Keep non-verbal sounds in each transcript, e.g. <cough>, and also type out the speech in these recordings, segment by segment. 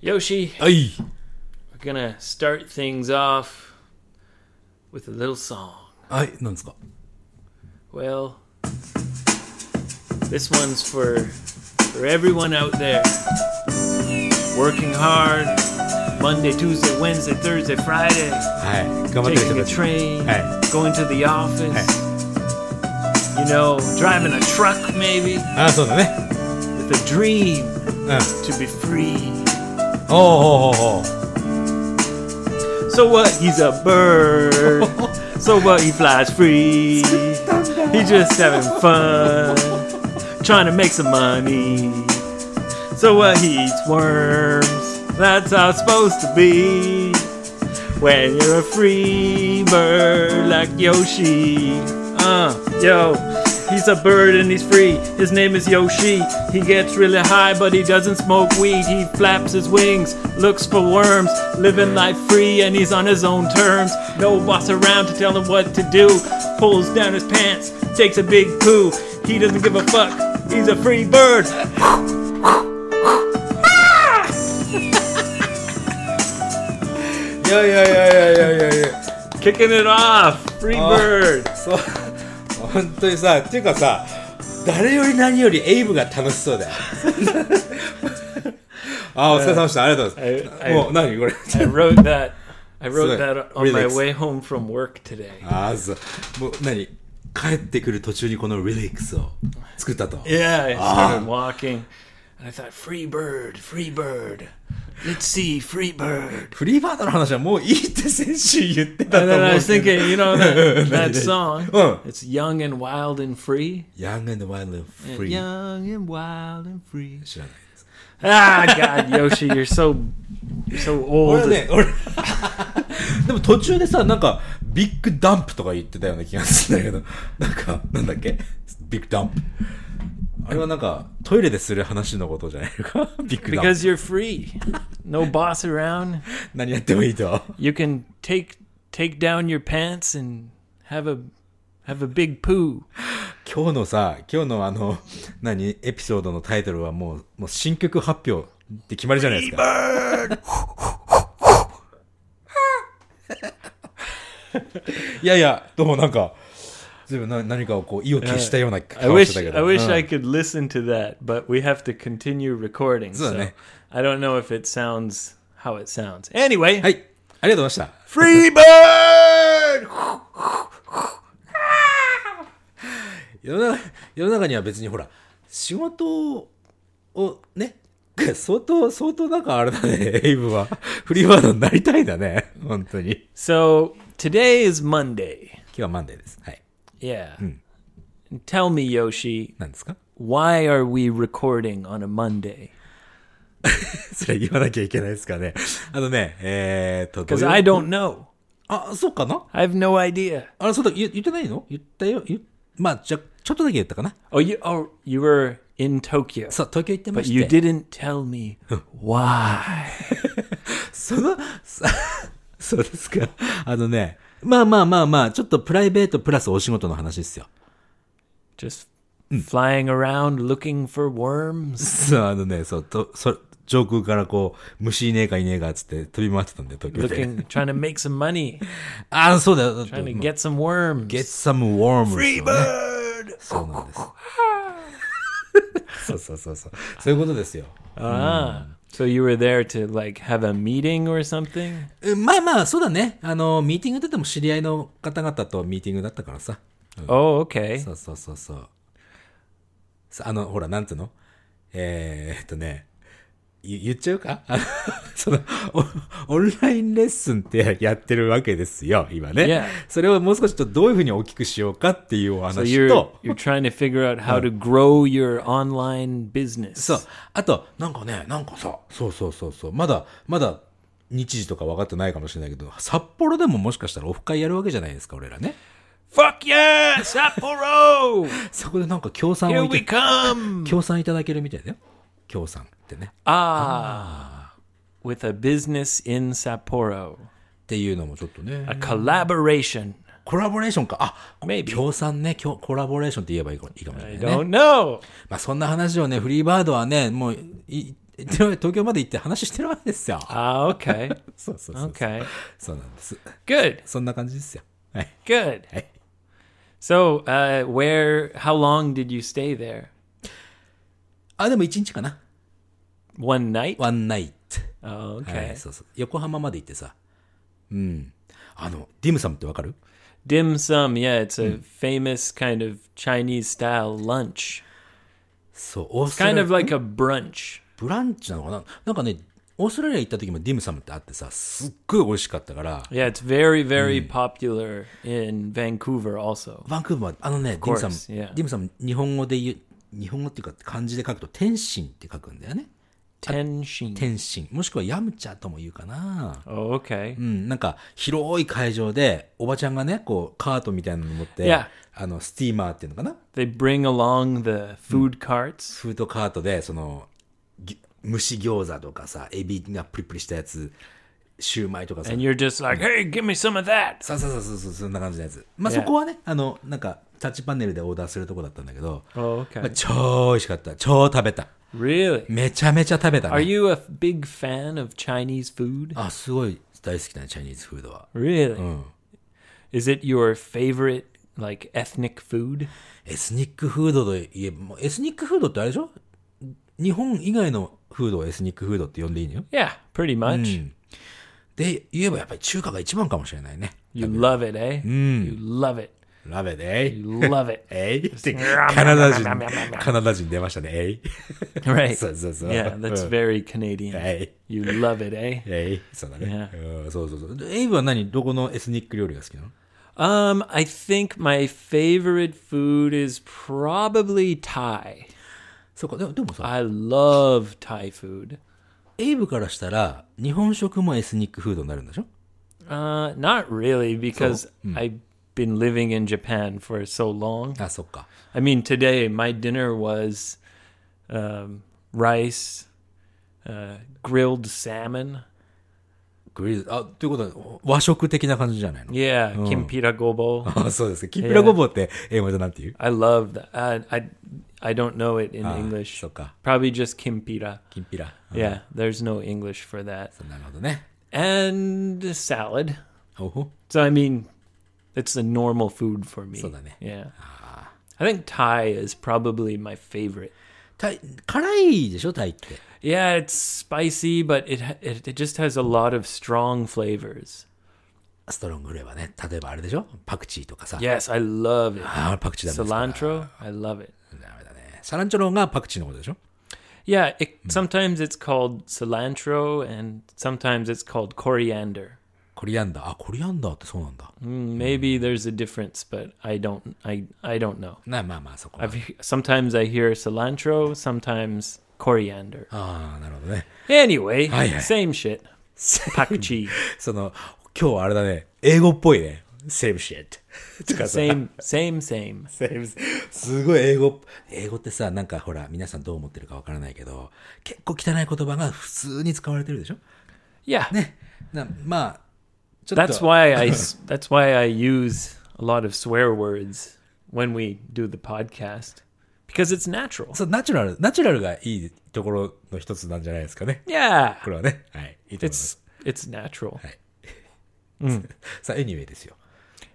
Yoshi, はい。we're gonna start things off with a little song. はい、なんですか Well, this one's for for everyone out there working hard Monday, Tuesday, Wednesday, Thursday, Friday, はい。頑張ってる人 taking a たち。train, Hey. going to the office. You know, driving a truck maybe ああ、そうだね。with a dream うん。to be free. Oh. So what? He's a bird. <laughs> So what? He flies free. He's just having fun, trying to make some money. So what? He eats worms. That's how it's supposed to be. When you're a free bird like Yoshi. Uh, yo. He's a bird and he's free. His name is Yoshi. He gets really high, but he doesn't smoke weed. He flaps his wings, looks for worms, living life free, and he's on his own terms. No boss around to tell him what to do. Pulls down his pants, takes a big poo. He doesn't give a fuck. He's a free bird. <laughs> yeah, yeah, yeah, yeah, yeah, yeah, yeah. Kicking it off, free oh, bird. <laughs> So- 本当にさっていうかさ誰より何よりエイブが楽しそうだよあお疲れ様でしたありがとうございます I, I, もう何これ I wrote that. I wrote that on my way home from work today. ああそうもう何帰ってくる途中にこのリリックスを作ったと Yeah, I started walking, and I thought, "Free bird, free bird. Let's see, free bird." フリーバードの話はもういいって先週言ってたと And 思 then う I was けど thinking, you know that, <laughs> that Nice. song. Uh. It's young and wild and free. Young and Wild and Free Young and wild and free. 知らないです Ah, God, Yoshi, you're so you're so 俺 <laughs> old. ね俺でも途中でさなんかビッグダンプとか言ってたような気がするんだけどなんかなんだっけビッグダンプ <laughs> あれはなんかトイレでする話のことじゃないのか？<laughs> ビッグダンプ Because you're free. No boss around. 何やってもいいと You can take take down your pants and have a have a big poo. 今日のさ今日のあの何？エピソードのタイトルはもうもう新曲発表って決まりじゃないですか <laughs> いやいやどうもなんか随分な何かをこう意を決したような I 顔してけど I wish うん I could listen to that, but we have to continue recording. So, So ne. I don't know if it sounds how it sounds. Anyway, はいありがとうございました free bird. 世の中世の中には別にほら仕事をね相当相当なんかあれだねエイブはフリーワードになりたいんだね本当に So today is Monday. 今日はマンデーですはい Yeah. Tell me, Yoshi, 何ですか why are we recording on a Monday? <laughs> それ言わなきゃいけないですかねあのねえー、っと Because 土曜 I don't know. あそうかな I have no idea. あそうだ言言ってないの言ったよ言まあじゃちょっとだけ言ったかな Oh, you oh you were in Tokyo, そう東京行ってま but し you て didn't tell me why. <laughs> その、さ<laughs> そうですか。あのね、 まあまあまあまあ、ちょっとプライベートプラスお仕事の話ですよ。Just flying around looking for worms. <laughs> そう、あのね、そう、とそ上空からこう、虫いねえかいねえかっつって飛び回ってたんで、時々。looking, trying to make some money. <laughs> ああ、そうだよ。あの、get some worms.get some worms.free bird!、ね、そうなんです。そ,うそうそうそう。そういうことですよ。<laughs> ああ。So you were there to like have a meeting or something? うんまあまあ、そうだね。あの、ミーティング出ても知り合いの方々とミーティングだったからさ。oh okay そうそうそうそう。さあの、ほら、なんつうの？えー、っとね、言言っちゃうか？<laughs> そのお、オンラインレッスンってやってるわけですよ、今ね。Yeah. それをもう少しとどういうふうに大きくしようかっていうお so 話と、you're trying to figure out how to grow your online business そう。あと、なんかね、なんかさ、そうそうそうそう、まだ、まだ、日時とか分かってないかもしれないけど、札幌でももしかしたらオフ会やるわけじゃないですか、俺らね。fuck yeah sapporo <laughs> そこでなんか協賛をい we た、come 協賛いただけるみたいだよ。協賛ってね。ah with a business in sapporo っていうのもちょっとね a。collaboration コラボレーションか。あ、Maybe. 協賛ね、協コラボレーションって言えばいいかもしれ I ないね。don't know. まあそんな話をね、フリーバードはね、もうい、い東京まで行って話してるわけですよ。Ah, okay. そうそうそう。Okay. そうなんです。Good. そんな感じですよ。はい。Good. はい。So, uh, where, how long did you stay there? あ、でも一日かな。One night? ワンナイト。Oh, は okay. い、そうそう。横浜まで行ってさ。うん。あの、ディムサムってわかる？Dim sum, yeah, it's a famous kind of Chinese style lunch. そう、オーストラ Kind リア of like a brunch. ブランチなのかな？なんかね、オーストラリア行った時も dim sum ってあってさ、すっごい美味しかったから、Yeah, it's very, very popular in Vancouver also. バンクーバー、あのね、 dim sum. Dim sum、日本語で言う、日本語っていうか漢字で書くと、天津って書くんだよね。Tenshin. 天津。もしくはヤムチャとも言うかな。Oh, okay. うん、なんか、広い会場で、おばちゃんがね、こう、カートみたいなの持って、Yeah. あの、 steamer っていうのかな？They bring along the food carts. Food cart で、その、ぎ蒸し餃子とかさ、エビがプリプリしたやつ、シューマイとかさ And、you're just like, hey, give me some of that. そうそうそうそう、そんな感じのやつ。まあ.そこはね、あの、なんか、タッチパネルでオーダーするとこだったんだけど、Oh, まあ okay. 超美味しかった。超食べた。Really? めちゃめちゃ食べた Are ね。you a big fan of Chinese food? あ、すごい大好きだね、チャイニーズフードは。Really? うん。Is it your favorite, like, ethnic food? エスニックフードといえば、エスニックフードってあれでしょ？日本以外のフードをエスニックフードって呼んでいいのよ。Yeah, pretty う much. ん。で、言えばやっぱり中華が一番かもしれないね。You love it, eh? You love it. ラベで、え love it. えいってカナダ人、カナダ人出ましたね。えい right. そうそうそう。Yeah, that's うん very Canadian. え You love it, eh? い。えい。そうだね。うんそうそうそう。でエイブは何どこのエスニック料理が好きなの Um, I think my favorite food is probably Thai. そうか、でもでもさ、I love Thai food. エイブからしたら、日本食もエスニックフードになるんでしょ Uh, not really, because I've been living in Japan for so long. あ、そっか。 I mean, today my dinner was um, rice, uh, grilled salmon. グリル、あ、ということは、和食的な感じじゃないの Yeah, kimpira gobo. あ、そうですか。きんぴらごぼうって英語でなんて言う <laughs> I love that. I, I I don't know it in あ English. そっか。 Probably just kimpira. きんぴら。 Yeah, there's no English for that. なるほどね。 And salad. おほ So I mean, it's a normal food for me. そうだね。 Yeah. I think Thai is probably my favorite. タイ、辛いでしょタイって。 Yeah, it's spicy, but it ha- it, it just has a lot of strong flavors. ストロングフレーバーね。例えばあれでしょパクチーとかさ。 Yes, I love it. あーパクチーダメですから Cilantro, I love it. ダメだね。サランチョロンがパクチーのことでしょ Yeah, it, sometimes it's called cilantro and sometimes it's called coriander. コリアンダー。あ、コリアンダーってそうなんだ。Mm, maybe there's a difference, but I don't I I don't know. なまあまあ、そこは I've sometimes I hear cilantro, sometimes coriander. ああ、なるほどね。Anyway, Aye, aye. same shit. Pakchi. その、今日はあれだね。英語っぽいね。same shit. とかさ Same same same. same すごい英語、英語ってさ、なんかほら、皆さんどう思ってるかわからないけど、結構汚い言葉が普通に使われてるでしょ Yeah. ね。なまあ。That's why I that's why I use a lot of swear words when we do the podcast because it's natural. そう、ナチュラル、ナチュラルがいいところの一つなんじゃないですかね。Yeah. これはね。はい。いいと思います。It's it's natural. さあ、anyway ですよ。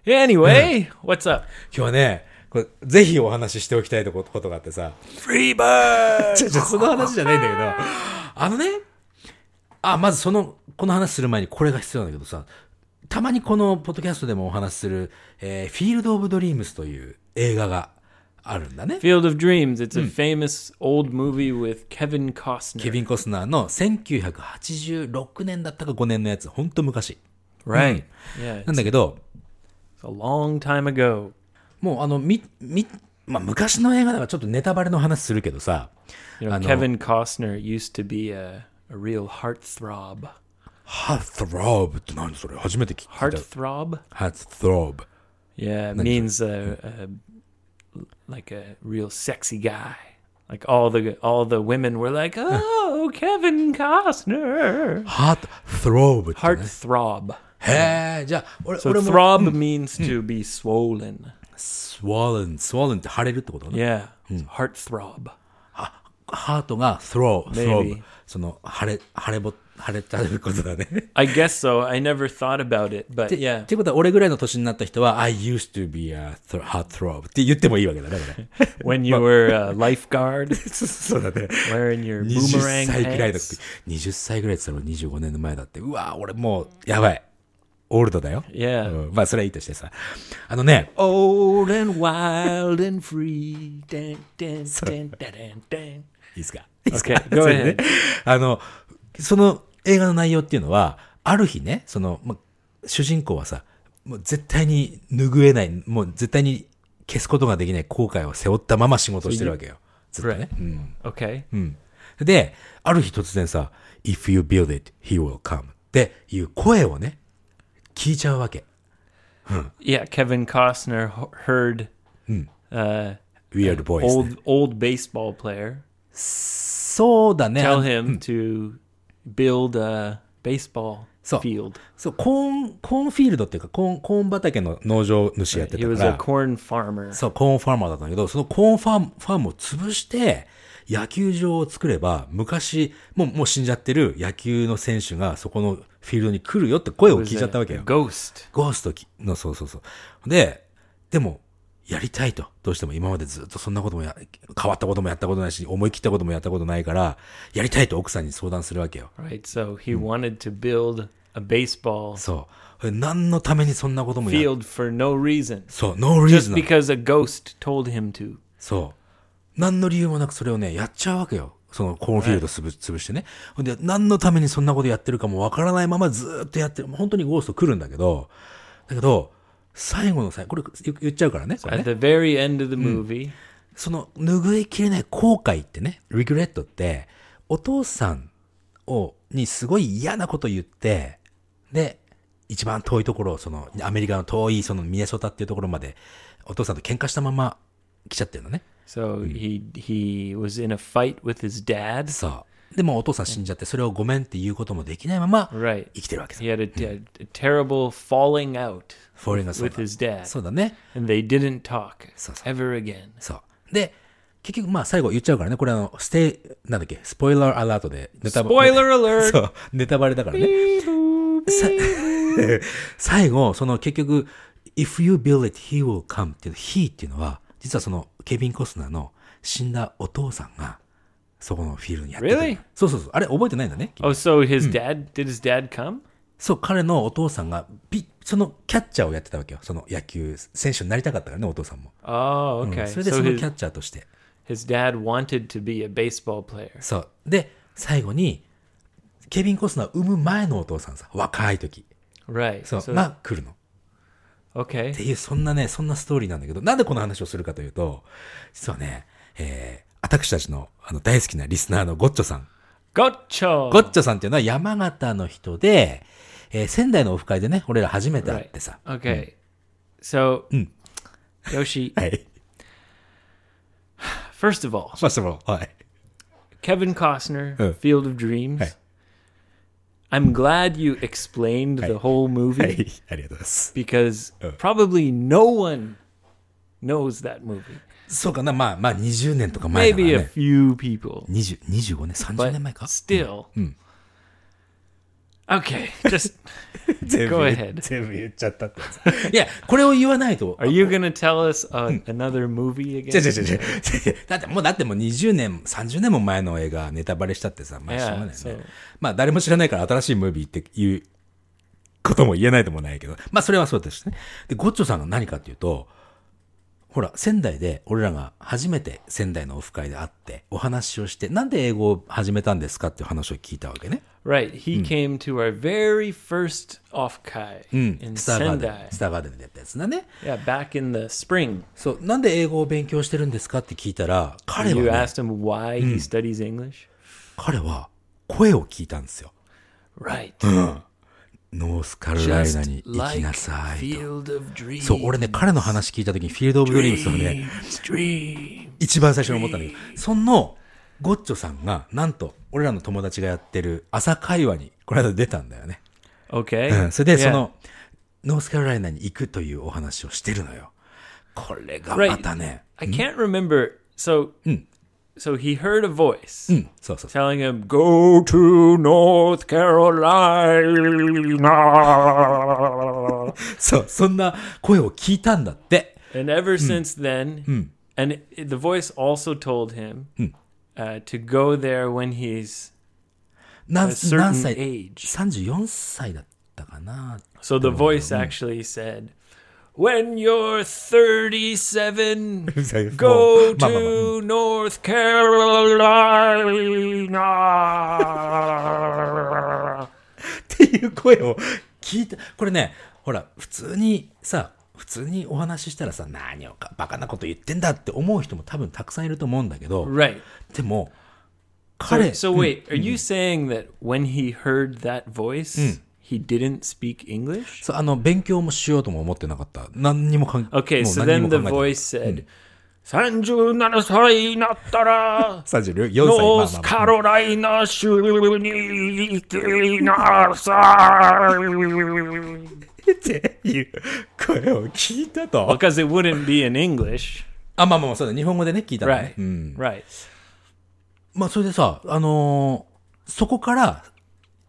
Anyway, what's up? 今日はね、これ、ぜひお話ししておきたいとこことがあってさ、Free bird. ちょ、ちょ、その話じゃないんだけど、あのね、あ、まずその、この話する前にこれが必要なんだけどさ、たまにこのポッドキャストでもお話しする、えー、フィールド・オブ・ドリームスという映画があるんだね。フィールド・オブ・ドリームス、it's a famous old movie with Kevin Costner。ケビン・コスナーの1986年だったか5年のやつ、本当昔。Right、Yeah, なんだけど、a long time ago. もうあの、み、み、まあ、昔の映画ではちょっとネタバレの話するけどさ、you know, Kevin Costner used to be a, a real heartthrob. ハートローブって何それ初めて聞いた。 Heartthrob? ハートローブ。 Yeah, it means a, a like a real sexy guy. Like all the all the women were like, <laughs> "Oh, Kevin Costner." ハート、スローブって、ね。 Heartthrob. へえ、じゃあ、俺、 So 俺も、 throb means to be swollen. swollen, swollen って腫れるってことね。 Yeah. Heart throb. ハートが throw, Maybe. throb. その、腫れ、腫れぼ、 腫れちゃうことだね。I guess so. I never thought about it, but で yeah. ってことは、俺ぐらいの年になった人は、I used to be a heart throb って言ってもいいわけだね、これ。When you were a lifeguard そうだね。wearing your 20 boomerang 歳ぐらいだ pants. 20歳ぐらいって言ったら25年の前だって。うわ俺もう、やばい。オールドだよ。Yeah. うんまあ、それはいいとしてさ。あのね、Old and wild and free. Dun, dun, dun, dun, dun. いいですか Okay, go ahead. ねあの、その映画の内容っていうのは、ある日ね、その、ま、主人公はさ、もう絶対に拭えない、もう絶対に消すことができない後悔を背負ったまま仕事をしてるわけよ。ずっとね。うん。Okay. うん。で、ある日突然さ、if you build it, he will come っていう声をね、聞いちゃうわけ。Yeah, Kevin Costner heard uh, weird voice ね、old old baseball player そうだね。tell him to build a baseball field. そう、コーン、コーンフィールドっていうか、コーン、コーン畑の農場主やって He た was か a ら。corn farmer. そう、コーンファーマーだったんだけど、そのコーンファーム、ファームを潰して、野球場を作れば、昔、もう、もう死んじゃってる野球の選手がそこのフィールドに来るよって声を was 聞いちゃったわけ a よ。ghost. ゴーストきの、そうそうそう。で、でも、やりたいと。どうしても今までずっとそんなこともや、変わったこともやったことないし、思い切ったこともやったことないから、やりたいと奥さんに相談するわけよ。Right. So he wanted to build a baseball そう。何のためにそんなこともや field for no reason. そう、no Just reason. because a ghost told him to. そう。何の理由もなくそれをね、やっちゃうわけよ。そのコーンフィールド潰潰してね。ほんで、何のためにそんなことやってるかもわからないままずーっとやってる。本当にゴースト来るんだけど、だけど、最後の最後、これ言言っちゃうからね。これ At ね the very end of the movie, その拭いきれない後悔ってね、regret って、お父さんを、にすごい嫌なこと言って、で、一番遠いところ、その、アメリカの遠い、そのミネソタっていうところまで、お父さんと喧嘩したまま来ちゃってるのね。so he he was in a fight with his dad. そう。でもお父さん死んじゃって、それをごめんって言うこともできないまま、Right. 生きてるわけさ He。had a, a, terrible Falling out. With his dad, そうだね。and they didn't talk So- so. ever again. そう。で、結局、まあ最後言っちゃうからね。これあの、ステイ、なんだっけ、スポイラーアラートで、ネタバ Spoiler alert! <laughs> そう、ネタバレだからね。さ <laughs> 最後、その結局、if you build it, he will come っていう he っていうのは、実はそのケビン・コスナーの死んだお父さんが、そこのフィールドにやってくる Really？そうそうそう。あれ覚えてないんだね。Oh, so his dad did his dad come? そう、彼のお父さんがビ、そのキャッチャーをやってたわけよ。その野球選手になりたかったからね、お父さんも。Oh, うん.それでそのキャッチャーとして。his dad wanted to be a baseball player. そう。で、最後に、ケビン・コスナーを産む前のお父さんさ、若い時。Right. そう、So が来るの。っ okay. ていう、そんなね、そんなストーリーなんだけど、なんでこの話をするかというと、実はね、えー、私たちのあの大好きなリスナーのゴッチョさん。Gotcha. ゴッチョさんっていうのは山形の人で、えー仙台のオフ会でね、俺ら初めて会ってさ。Okay. So, Yoshi, はい。first of all, ファーストボール。はい。Kevin Costner, Uh. Field of Dreams. Hey. I'm glad you explained the whole は movie い。ありがとうございます。because Uh. probably no one knows that movie. そうかな、まあ、まあ、20年とか前だから Maybe a ね。few people. 20 25年、30 But 年前か still. Okay, just <laughs> 全 go 部 ahead. 全部言っちゃったってやつ。いや、これを言わないと。Are you to tell us uh, another movie 違う違 again? う違う違う。<laughs> だってもう、だってもう20年、30年も前の映画ネタバレしたってさ、まあしょうがないよね。so- まあ誰も知らないから新しいムービーっていうことも言えないともないけど、まあそれはそうですね。で、ゴッチョさんが何かっていうと、ほら、仙台で俺らが初めて仙台のオフ会で会ってお話をして、なんで英語を始めたんですかっていう話を聞いたわけね。Right. He came to our very first offkai うん。in スターガーデン.スターガーデンでやったやつだね。Yeah, back in the spring. そう、なんで英語を勉強してるんですかって聞いたら、彼 You は、ね、asked him why he studies English? 彼は声を聞いたんですよ。Right. <laughs> ノースカロライナに行きなさい.そう、俺ね、彼の話聞いた時にフィールド・オブ・ドリームスをね.一番最初に思ったんだけど、その、ゴッチョさんが、なんと、俺らの友達がやってる朝会話に、この間出たんだよね。Okay. うん、それで.その、ノースカロライナに行くというお話をしてるのよ。これがまたね、I can't remember. So, so he heard a voice うん、そうそうそう。 telling him, "Go to North Carolina." <laughs> そう、そんな声を聞いたんだって。 and ever since then, and it, the voice also told him uh, to go there when he's 何 a 何 certain 歳 age. ?34 歳だったかな。 So the voice actually said, "When you're 37, も go to North Carolina." っていう声を聞いた。これね、ほら、普通にさ、普通にお話ししたらさ、何をかバカなこと言ってんだって思う人も多分たくさんいると思うんだけど、right. でも、So, 彼、so wait, are you saying that when he heard that voice, he didn't speak English? そうあの、勉強もしようとも思ってなかった。何にもかん Okay, so then も the 考え voice said, 37歳になったら、てない34歳、ノまあまあースまあカロライナ州に行きなさい。っていう声を聞いたと。Because it wouldn't be in English. あ、まあまあまあ、そうだ、日本語でね、聞いたのね Right.。うん。Right. まあ、それでさ、あのーそこから、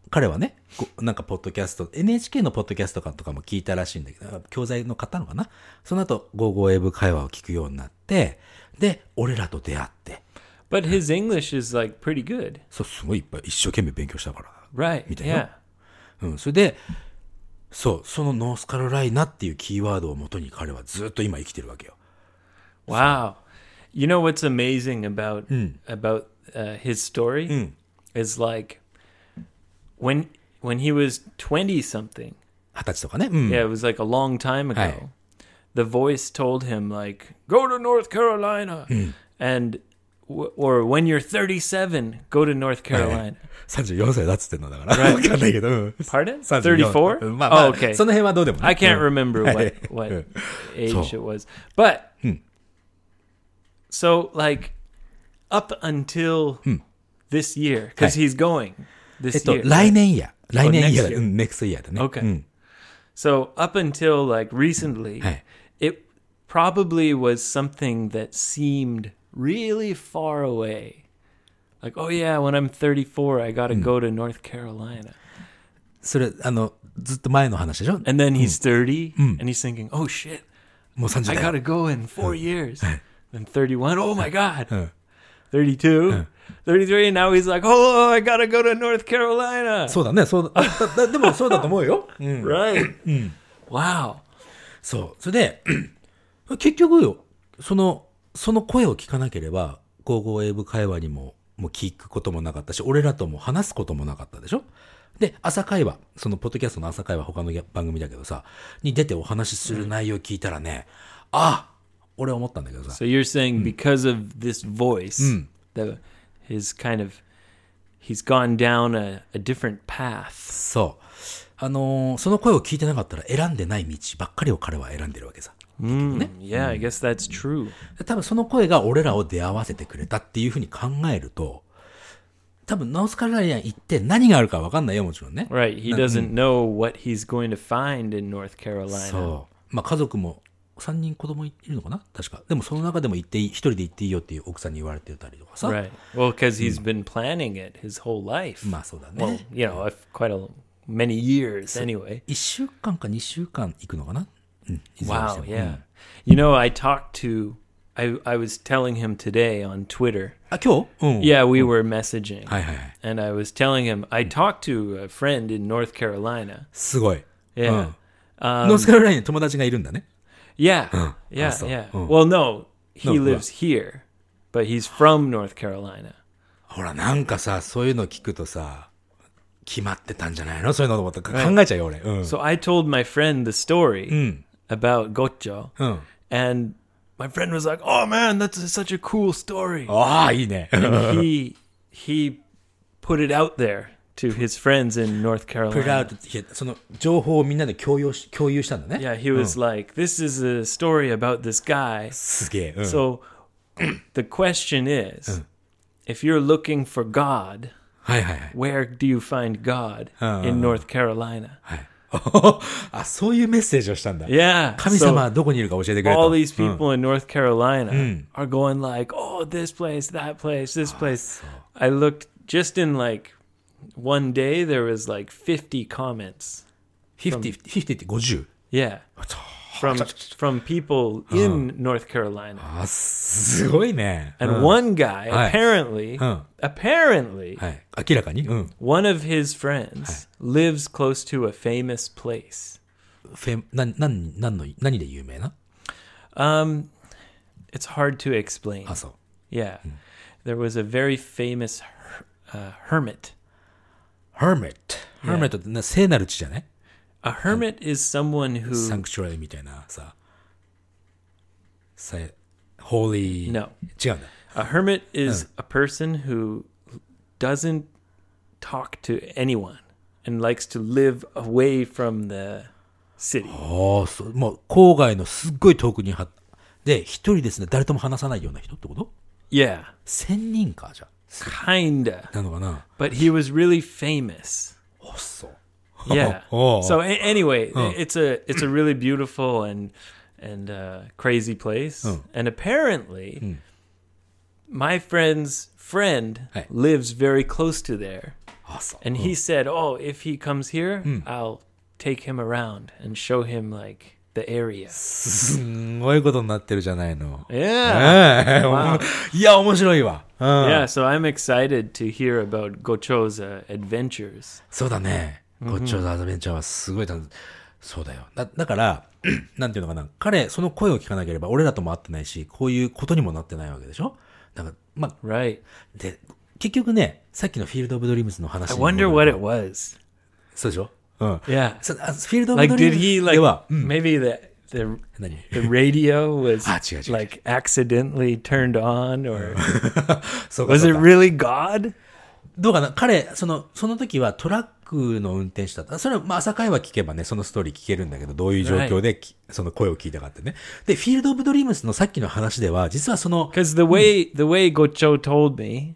彼はね、こなんか、ポッドキャスト、NHK のポッドキャストとかも聞いたらしいんだけど、教材の買ったのかな？その後、ゴーゴーエブ会話を聞くようになって、で、俺らと出会って、But his English is like pretty good. そう、すごいいっぱい一生懸命勉強したから。Right. みたいな。うん、それで、そう、そのノースカロライナっていうキーワードをもとに彼はずっと今生きてるわけよ。Wow. You know what's amazing about about uh, his story? Is like when when he was 20 something. 二十歳とかね。うん。 Yeah, it was like a long time ago. Hey. The voice told him like, "Go to North Carolina." And w- or when you're 37, go to North Carolina. <laughs> 34歳だっつってんのだから。わかんないけど。うん <laughs> Pardon? 34 34? <laughs> うんまあまあ、 oh, okay. その辺はどうでもね I can't うん remember はい what what うん age So- it was. But so like up until this year cuz Hey. he's going え this っと year.、来年や。 来年 next イヤー year だ。うん、ネクストイヤーだね。 Okay. うん。 So up until like recently, Hey. it probably was something that seemed really far away. Like, oh yeah, when I'm 34, I got to go to North Carolina. それ、あの、ずっと前の話でしょ And then he's 30 and he's thinking, "Oh shit, もう30 I 代 got to go in 4 years." Then 31, oh my god. うん 32, 33, and now he's like, "Oh, I got to go to North Carolina." そうだね、そうだ、あだだでもそうだと思うよ。うん。<laughs> right. Wow. そう。それで、<clears throat> 結局よ、その、その声を聞かなければ、ゴーゴー英語会話にも、もう聞くこともなかったし、俺らとも話すこともなかったでしょ？で、朝会話、そのポッドキャストの朝会話、他の番組だけどさ、に出てお話しする内容を聞いたらね、あ俺は思ったんだけどさ、So you're saying because of this voice, the his kind of he's gone down a, a different path. そう。あのーその声を聞いてなかったら選んでない道ばっかりを彼は選んでるわけさ。Mm, yeah, I guess that's true. で多分その声が俺らを出会わせてくれたっていうふうに考えると、多分ノースカロライナ行って何があるか分かんないよ、もちろんね。Right. He doesn't know what he's going to find in North Carolina. そう。まあ家族も3人子供いるのかな確か。でもその中でも行っていい、一人で行っていいよっていう奥さんに言われてたりとかさ。Right. Well, because he's been planning it his whole life. まあそうだ Well, ね。you know, quite a many years anyway. 1週間か2週間行くのかなうん。Wow. も Yeah. You know, I talked to. I I was telling him today on Twitter. あ、今日うん。Yeah, we were messaging. はいはいはい。And I was telling him I talked to a friend in North Carolina. すごい。Yeah. うんノースカロライナに友達がいるんだね。Yeah. Huh. Yeah, Awesome. yeah. Oh. Well, no, he No, lives here, but he's from North Carolina. ほら、なんかさ、そういうの聞くとさ、決まってたんじゃないのそういうのと思って考えちゃうよ、俺。うん。 So I told my friend the story about Gocho, うん。 and my friend was like, "Oh man, that's such a cool story." あ<laughs> あ、いいね。 And he he put it out there to his friends in North プラウ Carolina. ドって、その情報をみんなで共有し共有したんだね。 Yeah, he was like, "This is a story about this guy." すげえ。うん So the question is, if you're looking for God, はいはいはい。 Where do you find God Uh. in North Carolina? はい。<laughs> あ、そういうメッセージをしたんだ。 Yeah. 神 so 様はどこにいるか教えてくれと。 all these うん people in North Carolina Mm. are going like, "Oh, this place, that place, this place." I looked just in like one day there was like 50 comments. 50、50って 50? Yeah. From from people in North Carolina. あ、すごいね。 And うん one guy Hi. apparently Huh. apparently はい。明らかにうん。 one of his friends lives close to a famous place. フェな、なん、なんの、何で有名な Um it's hard to explain. あ、そう。 Yeah. There was a very famous her- uh, hermit. hermit。hermit ってな聖なる地じゃない A hermit is someone who サンクチュアリみたいなさ。さ、holy。No. 違うんだ。a hermit is a person who doesn't talk to anyone and likes to live away from the city. ああ、そう。もう、郊外のすっごい遠くには、で、一人ですね、誰とも話さないような人ってこと Yeah, 千人か、じゃ kinda. あ。なのかな But he was really famous. あ、そう。 Yeah. <laughs> Oh. So a- anyway, it's a it's a really beautiful and and uh, crazy place. Oh. And apparently, my friend's friend Hey. lives very close to there. あ、そう。 And he said, "Oh, if he comes here, I'll take him around and show him like the area." すんごいことになってるじゃないの。Yeah. <laughs> いや、面白いわ。うん Yeah, so I'm excited to hear about Gocho's uh, adventures. そうだね。ゴッチョーアドベンチャーはすごい楽しそうだよ。だ、だから、<clears throat> なんていうのかな。彼、その声を聞かなければ俺らとも会ってないし、こういうことにもなってないわけでしょ？だから、まあ、Right. で、結局ね、さっきのフィールド・オブ・ドリームズの話 I wonder what it was. そうでしょ？うん。Yeah. そあフィールド・オブ・ Like ドリー did ム he ズ like では、うん。maybe the the 何 the radio was <laughs> Ah, like accidentally turned on or <laughs> そうか was そう it か really God? どうかな？彼、その、その時はトラックの運転手だった。それは、まあ、朝会話聞けばね、そのストーリー聞けるんだけど、どういう状況でき、その声を聞いたかってね。で、フィールド・オブ・ドリームスのさっきの話では、実はその、Because the way the way Gocho told me。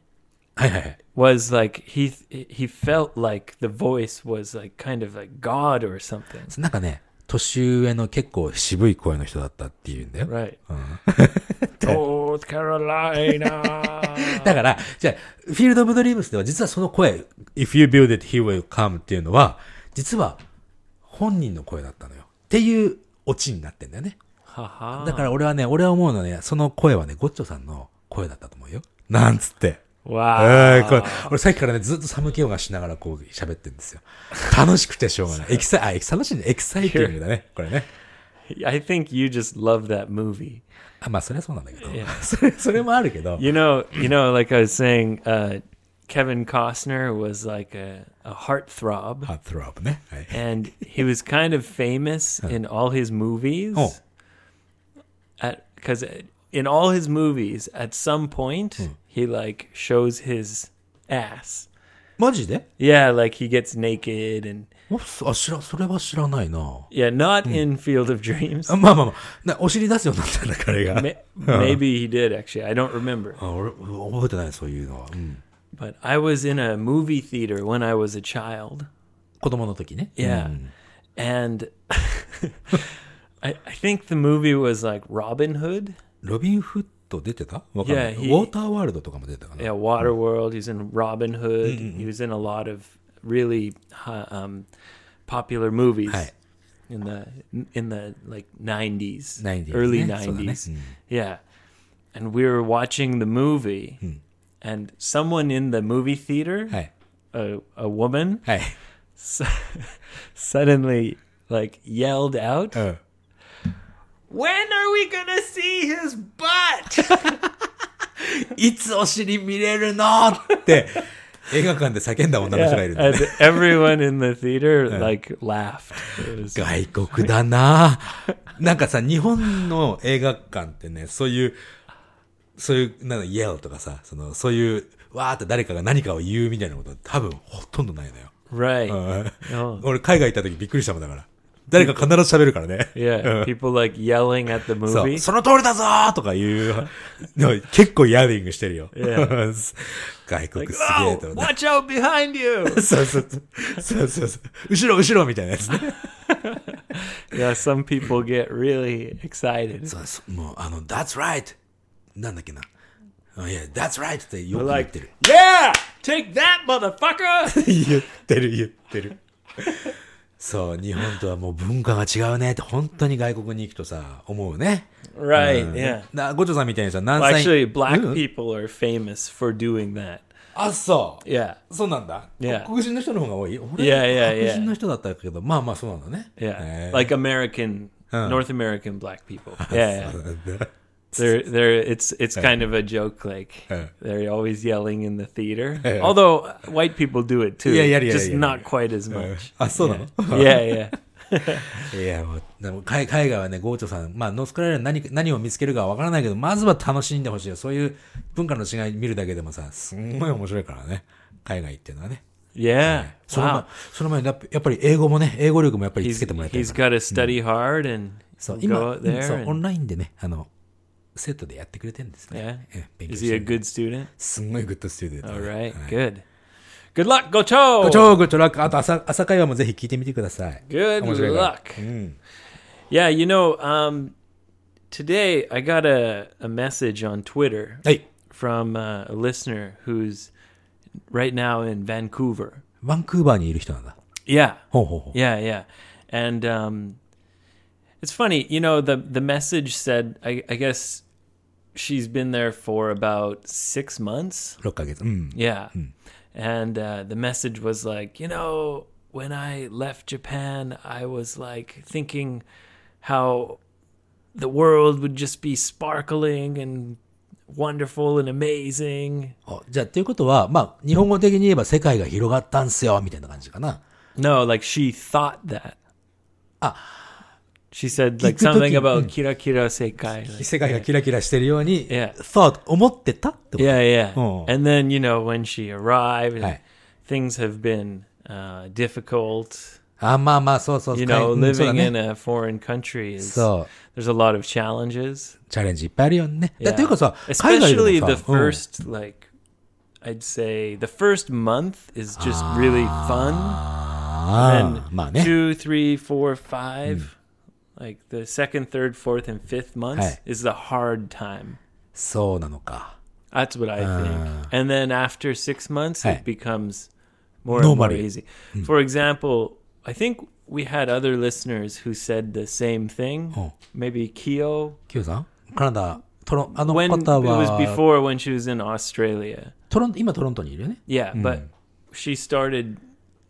Was like he he felt like the voice was like kind of like God or something. なんかね、年上の結構渋い声の人だったっていうんだよ。Right. <laughs> North Carolina. <laughs> だから、じゃあ、フィールド・オブ・ドリームスでは実はその声、If you build it, he will come っていうのは、実は本人の声だったのよ。っていうオチになってんだよね。Haha. だから俺はね、俺は思うのはね、その声はね、ゴッチョさんの声だったと思うよ。なんつって。えーこれ俺さっきからね、ずっと寒気をがしながらこう喋ってるんですよ。楽しくてしょうがない。エキサイ、あ、エキ楽しいね。エキサイティングだね。これね。I think you just love that movie. あまあ、それはそうなんだけど Yeah.。それ、それもあるけど。You know, you know, like I was saying, uh, Kevin Costner was like a, a heartthrob, ハートロップね。はい。and he was kind of famous in all his movies. Oh. At because in all his movies, at some point, he like shows his ass. マジで Yeah, like he gets naked and おあ、知ら、それは知らないな。 yeah, not in Field of Dreams. あまあまあまあ。なお尻出すようになったんだ、彼が。 Ma- Maybe he did actually. I don't remember. あ俺、覚えてない、そういうのは。うん。 But I was in a movie theater when I was a child. 子供の時ね。 Yeah. うん And <laughs> I, I think the movie was like Robin Hood. ロビン・フット出てたわかんない。 Yeah, he- ウォーターワールドとかも出てたかな。 Yeah, Waterworld. He's in Robin Hood. He was in a lot of really uh, um, popular movies はい。 in the in the like 90s, 90s early ねそうだね 90s. Yeah. And we were watching the movie and someone in the movie theater, はい。 a, a woman, は<laughs> い。 s- suddenly like yelled out, うん。 "When are we to see his butt?" <laughs> いつお尻見れるの？って、映画館で叫んだ女の人がいるん Yeah, だ and ね。everyone in the theater <laughs> like laughed. It was- 外国だな <laughs> なんかさ、日本の映画館ってね、そういう、そういう、なんだ、イエルとかさ、その、そういう、わーって誰かが何かを言うみたいなこと多分ほとんどないのよ。right. うん Oh, 俺海外行った時びっくりしたもんだから。誰か必ず喋るからね。Yeah, うん people like yelling at the movie. その通りだぞーとか言う。結構ヤーリングしてるよ。Yeah. 外国 Like, すげえ oh, と思って。watch out behind you. そうそうそう。そうそう。後ろ後ろみたいなやつね。yeah, some people get really excited. そうそう。もう、あの、that's right! なんだっけな。あいや、that's right! ってよく言っ like, てる。yeah, take that, motherfucker. 言ってる言ってる。そう、日本とはもう文化が違うねって本当に外国に行くとさ、思うね。right, うん yeah. な、ごちょさんみたいにさ、何歳 actually, black うん people are famous for doing that. あ、そう。Yeah, そうなんだ。Yeah. 黒人の人の方が多い俺 Yeah, yeah, yeah. 白人の人だったけど、まあまあそうなんだね。yeah. Like American. North American black people. Yeah, They're they're it's it's kind of a joke. Like they're always yelling in the theater. Although white people do it too, Yeah, yeah, yeah, just yeah, not yeah. quite as うん much. あ、そうなの Yeah, yeah. いや、もう、でも海海外はね、ゴーチョさん、まあ、ノースカロライナ何、何を見つけるかはわからないけど、まずは楽しんでほしいよ。そういう文化の違い見るだけでもさ、すんごい面白いからね。海外っていうのはね。Yeah. その前 Wow. その前にやっぱり英語もね、英語力もやっぱりつ He's けてもらいたい he's から。got to study hard and そう、今.そう、オンラインでね、あの、セットでやってくれてるんですね。 yeah. え勉強 Is し he て a る good student? すんごいグッドスチューデントね。 All right. はい Good. Good luck. Go Cho. ご超グッドラック。あと朝、朝会話もぜひ聞いてみてください。 Good 面白いから。 luck. うん。 Yeah, you know, um, today I got a, a message on Twitter はい。 from uh, a listener who's right now in Vancouver. バンクーバーにいる人なんだ。 Yeah, ほうほうほう。 yeah, yeah. And um, it's funny, you know, the the message said, I, I guess she's been there for about six months. 6ヶ月。うん。 Yeah. And uh, the message was like, you know, when I left Japan, I was like thinking how the world would just be sparkling and wonderful and amazing. あじゃあ、ということは、まあ、日本語的に言えば世界が広がったんすよ、みたいな感じかな。 No, like she thought that. Ah. She said like 聞くとき、 something about kira kira sekai. like- 世界がキラキラしてるように、 Yeah. thought, 思ってたってこと Yeah, yeah. Oh. And then, you know, when she arrived, and Right. things have been uh, difficult. あ、まあまあ、そうそう。 You かい know, うんそうだ living ね in a foreign country is そう。 there's a lot of challenges. チャレンジいっぱいあるよね。だ Yeah. というかさ、海外 Especially で the もさ、うん first, like, I'd say the first month is just really fun. ああ、まあね。 Two, three, four, five, like the second, third, fourth, and fifth months Hey. is the hard time. そうなのか。 That's what I think. And then after six months, Hey. it becomes more and more Normally. easy. For example, I think we had other listeners who said the same thing. Oh. Maybe Kyo. キヨさんカナダ、トロン、あの When 方 it was は、 before when she was in Australia. トロン、今トロントにいるよね。 Yeah, but she started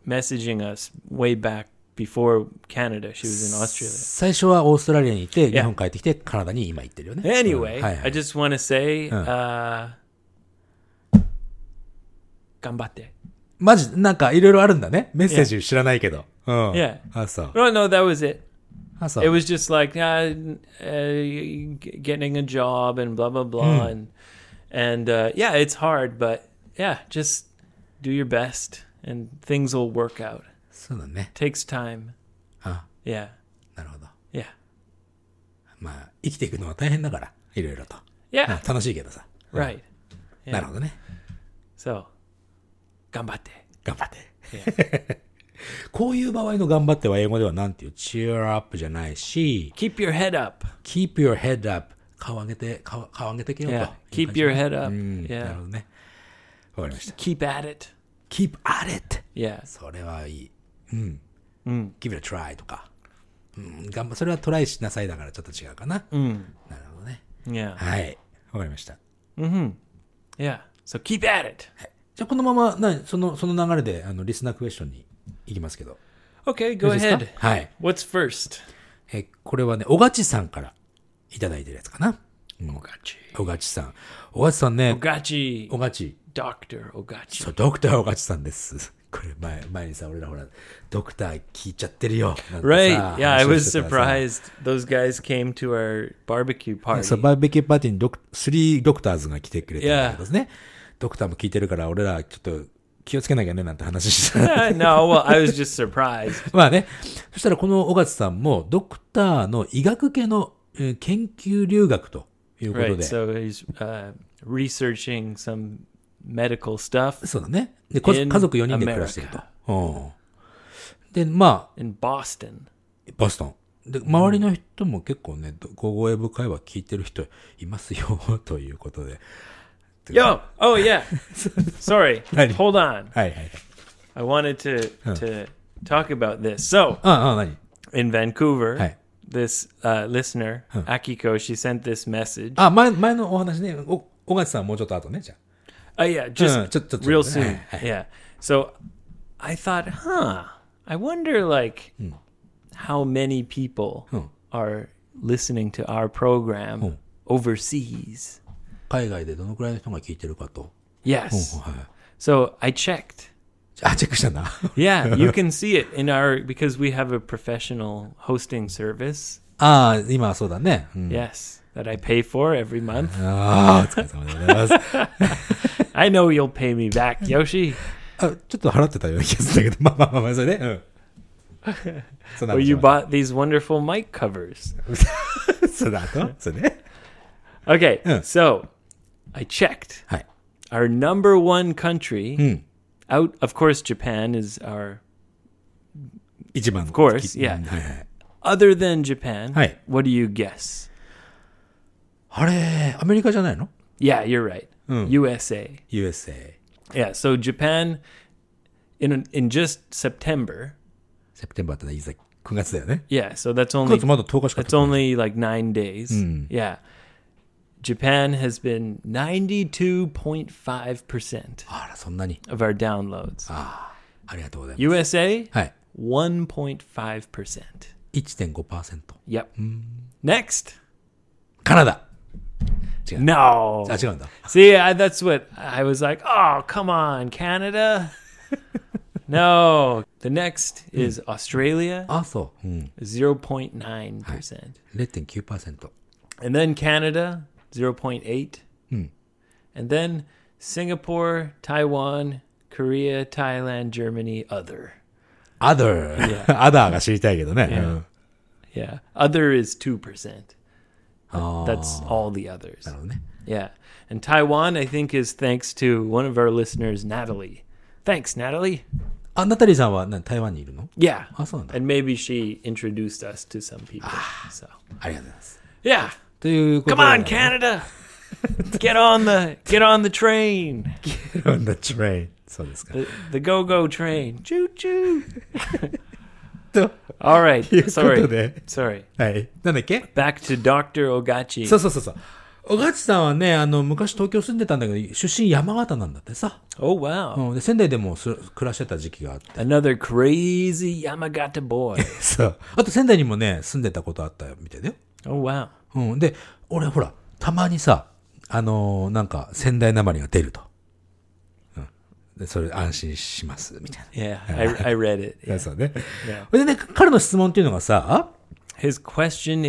messaging us way back before Canada. She was in Australia. 最初はオーストラリアにいて、 Yeah. 日本帰ってきて、カナダに今行ってるよね。 Anyway, うんはいは I い just want to say, Huh. uh, 頑張って.マジ、なんかいろいろあるんだね。メッセージ知らないけど。うん。 Yeah. あ、そう。 No, no, that was it. あ、そう。 It was just like uh, uh, g- getting a job and blah blah blah and and uh, yeah, it's hard, but yeah, just do your best and things will work out. そうだね。Takes time. あ、Yeah, なるほど。yeah, まあ、生きていくのは大変だから、いろいろと。yeah. うん楽しいけどさ。Right. なる Yeah. ほどね。So, 頑張って.頑張って。<laughs> こういう場合の頑張っては英語ではなんていう？Cheer up じゃないし、Keep your head up. keep your head up 顔上げて、顔、顔上げてけよと。Yeah. いう Keep 感じ your head up. うん、なる Yeah. ほどね。わかりました。Keep at it. keep at it Yeah. それはいい。うん。Mm. give it a try とか。うん、頑張、それはトライしなさいだからちょっと違うかな。Mm. なるほどね。Yeah. はい。わかりました。Mm-hmm. Yeah. So keep at it. じゃあこのまま、なその、その流れで、あの、リスナークエスチョンに行きますけど。Okay, よ go ahead. はい。What's first? え、これはね、おがちさんからいただいてるやつかな。Ogachi. おがちさん。おがちさんね、Ogachi. おがち。Dr. Ogachi. そう、ドクターおがちさんです。これ前、前にさ、俺らほら、ドクター聞いちゃってるよ。Right. Yeah, I was surprised. Those guys came to our barbecue party. そう、バーベキューパーティーにドク、スリードクターズが来てくれてるんだけどね。ドクターも聞いてるから、俺らちょっと聞気をつけなきゃねなんて話してた。Uh, no, well, I was just surprised. <laughs> まあね。そしたらこの小勝さんもドクターの医学系のえー研究留学ということ Right. で。So he's uh, researching some medical stuff そうだね。で、家族4人で暮らしてると。うん。で、まあ、in Boston. ボストン。で、周りの人も結構ね、ゴゴエブ会話聞いてる人いますよ、ということで。Yo! Oh, yeah. Sorry. Hold on. はいはいはい。I wanted to, to talk about this. So, ああ、何 in Vancouver, Hi. this uh, listener, Akiko, she sent this message. あ、前、前のお話ね。お、小勝さんもうちょっと後ね、じゃ Oh, yeah, just Uh, just- just- real <laughs> just- soon. Hi, hi. Yeah. So I thought, huh, I wonder, like, how many people Hmm. are listening to our program Hmm. overseas. あ。海外でどのくらいの人が聞いてるかと。 Yes. はい。 So I checked. <laughs> あ、チ<laughs> ェックしたんだ。 Yeah, you can see it in our because we have a professional hosting service. ああ、今はそうだね。うん Yes, that I pay for every month. <laughs> ああ、お疲<laughs> れ様でございます。 I know you'll pay me back, <laughs> Yoshi. あ、ちょっと払ってたような気がするんだけど、まあまあまあまあ、それで、うん。その Well, 後 you bought these wonderful mic covers. その後それで Okay, Yeah. so I checked. はい。 Our number one country, うん。 out of course, Japan is our. 一番の。 Of course, うん yeah. はいはい。 Other than Japan, Hi. what do you guess? あれ、アメリカじゃないの Yeah, you're right. Mm. USA. ?USA。 Yeah, so Japan, in in just September. セプテンバーってのはいざ9月だよね。 Yeah, so that's 9 only 月まだ10日しか経 It's ってない only like nine days. Mm. Yeah. Japan has been 92.5% あら、そんなに。 of our downloads. ああ、ありがとうございます。 USA, はい。 1.5%. 1.5%。 Yep. Next. カナダ。 No. あ、違うんだ。 See, I, that's what I was like, oh, come on, Canada. <laughs> no. The next is Australia, あ、そう。うん。 0.9%. 0.9%。 And then Canada, 0.8. Hmm. And then Singapore, Taiwan, Korea, Thailand, Germany, other. other. Yeah. other <laughs> が知りたいけどね。 Yeah. うん。 Yeah. Other is 2%. ああ。 That's all the others. なるほどね。 Yeah. And Taiwan, I think, is thanks to one of our listeners, Natalie. Thanks, Natalie. あ、ナタリーさんは何台湾にいるの Yeah. あ、そうなんだ。 And maybe she introduced us to some people. So, ありがとうございます。 yeah. ということ Come で on, Canada. <laughs> get on the get on the train. on the train. そうですか。 The, the go-go train. Choo choo. <laughs> と All right. いうこと Sorry. で、Sorry. はい。なんだっけ？Back to Dr. Ogachi. そうそうそうそう。小勝さんはね、あの、昔東京住んでたんだけど、出身山形なんだってさ。oh wow. うん。で、仙台でもす暮らしてた時期があって。Another crazy Yamagata boy. <laughs> そう。あと仙台にもね、住んでたことあったみたいだよ。oh wow. うん。で、俺ほら、たまにさ、あのーなんか、仙台なまりが出ると。それ安心します、みたい Yeah, I, I <laughs> read it. そうね。でね、彼の質問っていうのがさ、His question、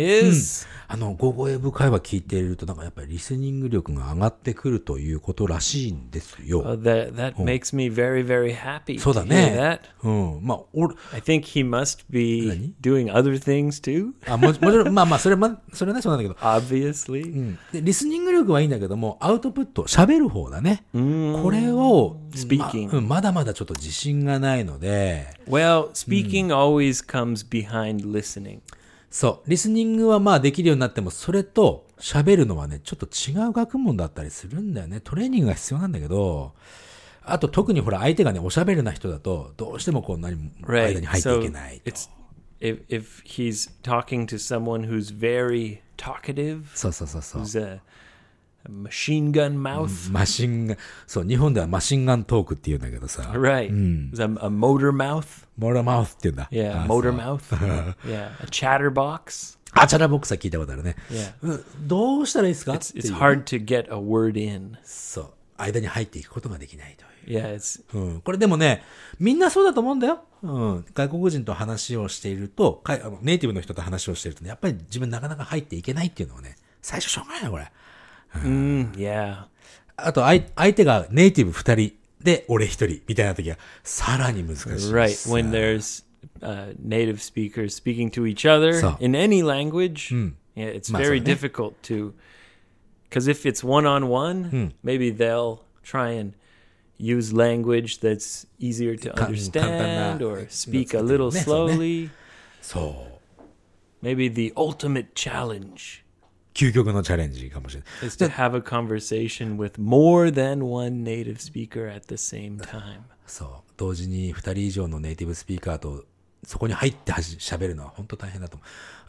あの、語彙部会話聞いていると、なんかやっぱりリスニング力が上がってくるということらしいんですよ。Uh, that, that makes me very, very happy. そうだね。うん。まあ、俺、I think he must be doing other things too. あ、も,もちろん、まあまあ、それは、それはね、そうなんだけど。Obviously. うん。で、リスニング力はいいんだけども、アウトプット、喋る方だね。うん。これを、speaking ま,、うん、まだまだちょっと自信がないので。Well, speaking、うん、always comes behind listening. そう、リスニングはまあできるようになっても、それと喋るのはね、ちょっと違う学問だったりするんだよね。トレーニングが必要なんだけど、あと特にほら相手がね、おしゃべりな人だと、どうしてもこう何も間 Right. に入ってい So けないと。it's if if he's talking to someone who's very talkative, そうそうそうそう。who's a, a machine gun mouth? マシンガン、そう、日本ではマシンガントークって言うんだけどさ、<laughs> Right. Is a, a motor mouth? モーラーマウスって言うんだ。Yeah, あ motor mouth? <laughs> yeah, a chatterbox? あ、チャラボックスは聞いたことあるね。どうしたらいいですか？It's hard to get a word in. そう。間に入っていくことができないという。Yeah, it's うん、これでもね、みんなそうだと思うんだよ。うん、外国人と話をしていると、ネイティブの人と話をしているとね、やっぱり自分なかなか入っていけないっていうのはね、最初しょうがないな、これ。mm, yeah. あと、相相手がネイティブ二人 で、俺一人みたいな時は、さらに難しいです。 Right. When there's uh, native speakers speaking to each other So- in any language, Hmm. yeah, it's Ma, very so, ne? difficult to. Because if it's one on one, maybe they'll try and use language that's easier to Kan- understand kantana- or speak a that's- little ne, so, ne. slowly. そう。 Maybe the ultimate challenge 究極のチャレンジかもしれない。is to have a conversation with more than one native speaker at the same time. そう。同時に二人以上のネイティブスピーカーと、そこに入ってはし喋るのは本当大変だと